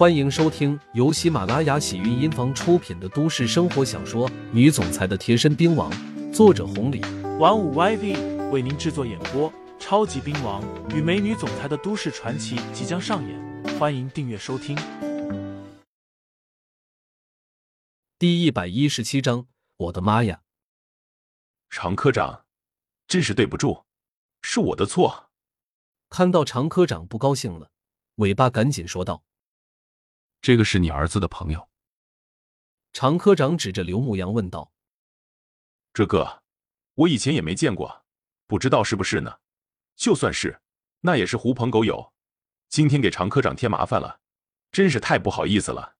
欢迎收听由喜马拉雅喜韵音房出品的都市生活小说《女总裁的贴身兵王》，作者红礼，玩五 YV 为您制作演播。超级兵王与美女总裁的都市传奇即将上演，欢迎订阅收听。第一百一十七章，我的妈呀！常科长，真是对不住，是我的错。看到常科长不高兴了，尾巴赶紧说道。这个是你儿子的朋友。常科长指着刘牧阳问道：“这个我以前也没见过，不知道是不是呢？就算是，那也是狐朋狗友。今天给常科长添麻烦了，真是太不好意思了。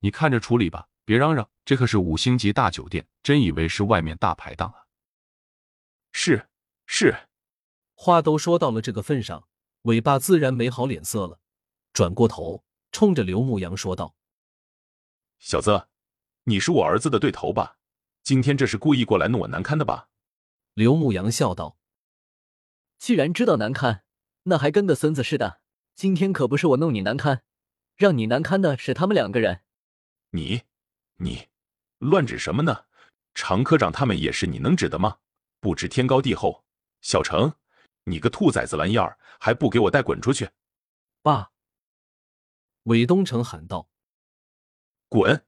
你看着处理吧，别嚷嚷。这可是五星级大酒店，真以为是外面大排档啊？”是是，话都说到了这个份上，尾巴自然没好脸色了，转过头。冲着刘牧阳说道：“小子，你是我儿子的对头吧？今天这是故意过来弄我难堪的吧？”刘牧阳笑道：“既然知道难堪，那还跟个孙子似的。今天可不是我弄你难堪，让你难堪的是他们两个人。”你，你，乱指什么呢？常科长他们也是你能指的吗？不知天高地厚。小程，你个兔崽子蓝眼儿，还不给我带滚出去！爸。韦东城喊道：“滚！”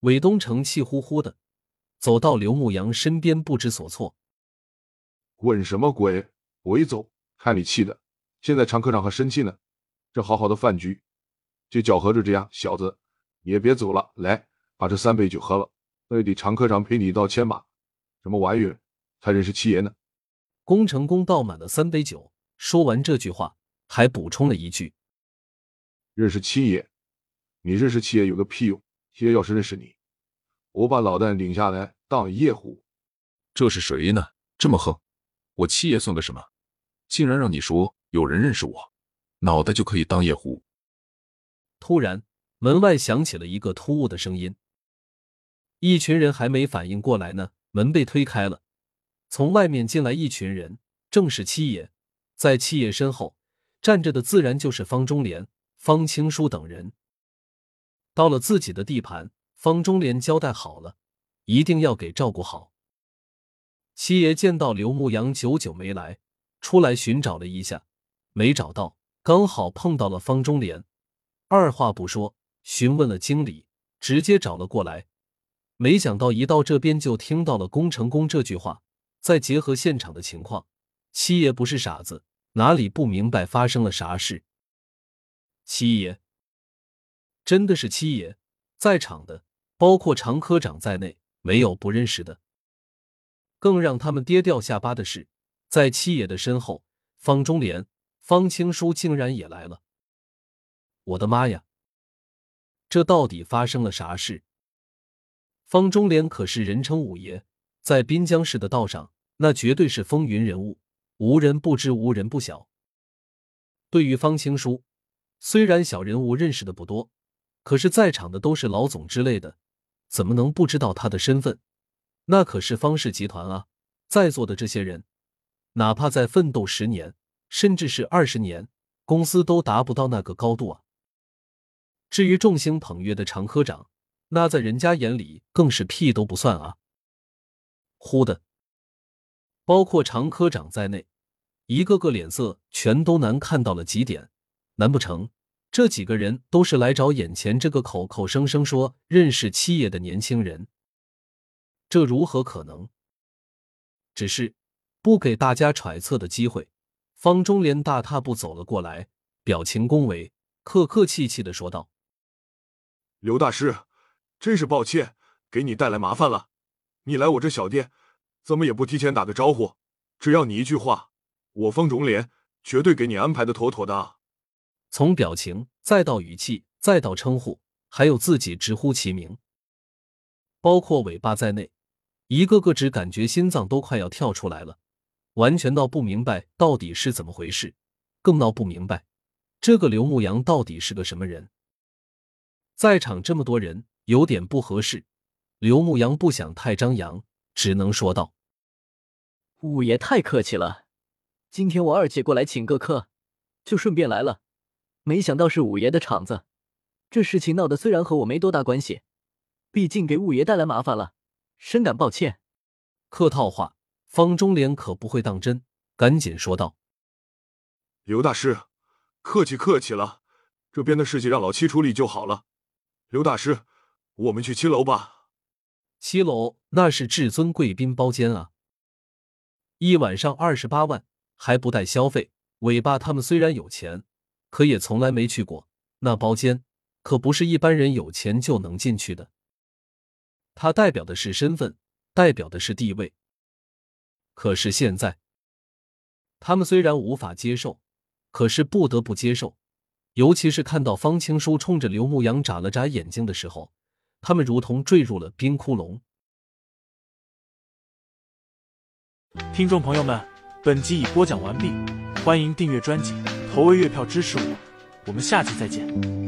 韦东城气呼呼的走到刘牧阳身边，不知所措。“滚什么滚？韦总，看你气的！现在常科长还生气呢。这好好的饭局，就搅和着这样，小子，你也别走了。来，把这三杯酒喝了，那也得常科长赔你一道歉吧？什么玩意儿？才认识七爷呢？”工程工倒满了三杯酒，说完这句话，还补充了一句。认识七爷，你认识七爷有个屁用！七爷要是认识你，我把老旦领下来当夜壶。这是谁呢？这么横！我七爷算个什么？竟然让你说有人认识我，脑袋就可以当夜壶！突然，门外响起了一个突兀的声音，一群人还没反应过来呢，门被推开了，从外面进来一群人，正是七爷。在七爷身后站着的，自然就是方中莲。方青书等人到了自己的地盘，方中莲交代好了，一定要给照顾好。七爷见到刘牧阳久久没来，出来寻找了一下，没找到，刚好碰到了方中莲，二话不说，询问了经理，直接找了过来。没想到一到这边就听到了“工程工”这句话，再结合现场的情况，七爷不是傻子，哪里不明白发生了啥事？七爷，真的是七爷，在场的包括常科长在内，没有不认识的。更让他们跌掉下巴的是，在七爷的身后，方中莲、方青书竟然也来了。我的妈呀！这到底发生了啥事？方中莲可是人称五爷，在滨江市的道上，那绝对是风云人物，无人不知，无人不晓。对于方青书。虽然小人物认识的不多，可是在场的都是老总之类的，怎么能不知道他的身份？那可是方氏集团啊！在座的这些人，哪怕再奋斗十年，甚至是二十年，公司都达不到那个高度啊！至于众星捧月的常科长，那在人家眼里更是屁都不算啊！忽的，包括常科长在内，一个个脸色全都难看到了极点。难不成这几个人都是来找眼前这个口口声声说认识七爷的年轻人？这如何可能？只是不给大家揣测的机会，方中莲大踏步走了过来，表情恭维，客客气气的说道：“刘大师，真是抱歉，给你带来麻烦了。你来我这小店，怎么也不提前打个招呼？只要你一句话，我方中莲绝对给你安排的妥妥的。”从表情，再到语气，再到称呼，还有自己直呼其名，包括尾巴在内，一个个只感觉心脏都快要跳出来了，完全闹不明白到底是怎么回事，更闹不明白这个刘牧阳到底是个什么人。在场这么多人，有点不合适。刘牧阳不想太张扬，只能说道：“五爷太客气了，今天我二姐过来请个客，就顺便来了。”没想到是五爷的场子，这事情闹得虽然和我没多大关系，毕竟给五爷带来麻烦了，深感抱歉。客套话，方中莲可不会当真，赶紧说道：“刘大师，客气客气了，这边的事情让老七处理就好了。刘大师，我们去七楼吧。七楼那是至尊贵宾包间啊，一晚上二十八万，还不带消费。尾巴他们虽然有钱，可也从来没去过那包间，可不是一般人有钱就能进去的。它代表的是身份，代表的是地位。可是现在，他们虽然无法接受，可是不得不接受。尤其是看到方青书冲着刘牧阳眨了眨眼睛的时候，他们如同坠入了冰窟窿。听众朋友们，本集已播讲完毕，欢迎订阅专辑，投喂月票支持我，我们下期再见。